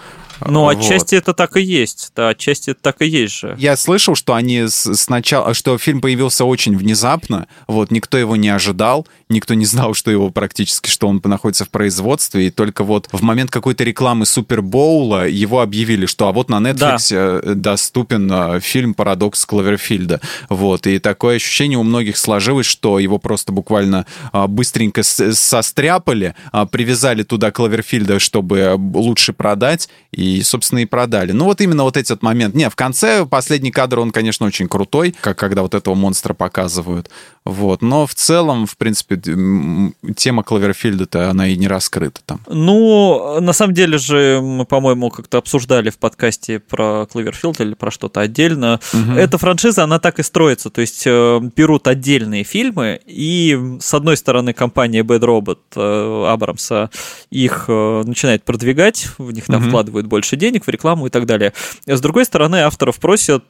ну, вот. отчасти это так и есть. Да, отчасти это так и есть же. Я слышал, что они сначала, что фильм появился очень внезапно, вот, никто его не ожидал, никто не знал, что его практически, что он находится в производстве, и только вот в момент какой-то рекламы Супербоула его объявили, что а вот на Netflix да. Э, доступен э, фильм «Парадокс Кловерфильда». Вот, и такое ощущение у многих сложилось, что его просто буквально а, быстренько состряпали, а, привязали туда Кловерфильда, чтобы лучше продать, и собственно, и продали. Ну, вот именно вот этот момент. Не, в конце последний кадр, он, конечно, очень крутой, как когда вот этого монстра показывают. Вот. Но в целом, в принципе, тема Кловерфильда-то, она и не раскрыта там. Ну, на самом деле же, мы, по-моему, как-то обсуждали в подкасте про Кловерфилд или про что-то отдельно. Угу. Эта франшиза, она так и строится. То есть э, берут отдельные фильмы, и, с одной стороны, компания Bad Robot э, Абрамса их э, начинает продвигать, в них там угу. вкладывают больше денег в рекламу и так далее. С другой стороны, авторов просят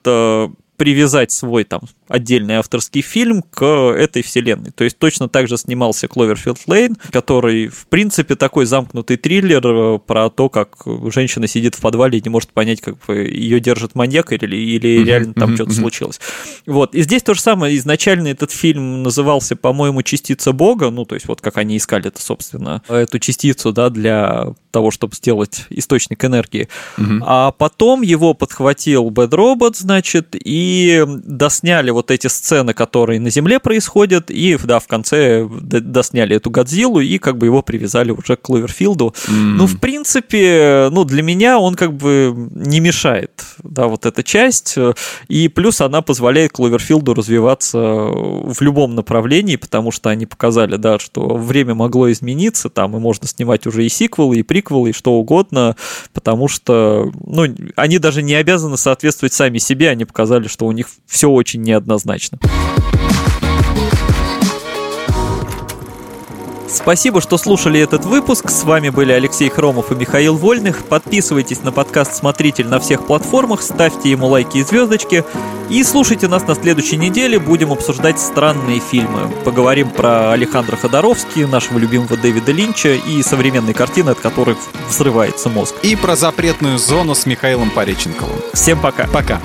привязать свой там отдельный авторский фильм к этой вселенной. То есть точно так же снимался Кловерфилд Лейн, который, в принципе, такой замкнутый триллер э, про то, как женщина сидит в подвале и не может понять, как ее держит маньяк или, или реально там что-то случилось. Вот. И здесь то же самое. Изначально этот фильм назывался, по-моему, «Частица Бога», ну, то есть вот как они искали это, собственно, эту частицу, да, для того, чтобы сделать источник энергии. А потом его подхватил Bad Robot, значит, и и досняли вот эти сцены, которые на Земле происходят, и, да, в конце досняли эту Годзиллу, и как бы его привязали уже к Кловерфилду. Mm. Ну, в принципе, ну, для меня он как бы не мешает, да, вот эта часть, и плюс она позволяет Кловерфилду развиваться в любом направлении, потому что они показали, да, что время могло измениться, там, и можно снимать уже и сиквелы, и приквелы, и что угодно, потому что, ну, они даже не обязаны соответствовать сами себе, они показали, что что у них все очень неоднозначно. Спасибо, что слушали этот выпуск. С вами были Алексей Хромов и Михаил Вольных. Подписывайтесь на подкаст «Смотритель» на всех платформах, ставьте ему лайки и звездочки. И слушайте нас на следующей неделе. Будем обсуждать странные фильмы. Поговорим про Александра Ходоровский, нашего любимого Дэвида Линча и современные картины, от которых взрывается мозг. И про запретную зону с Михаилом Пореченковым. Всем пока. Пока.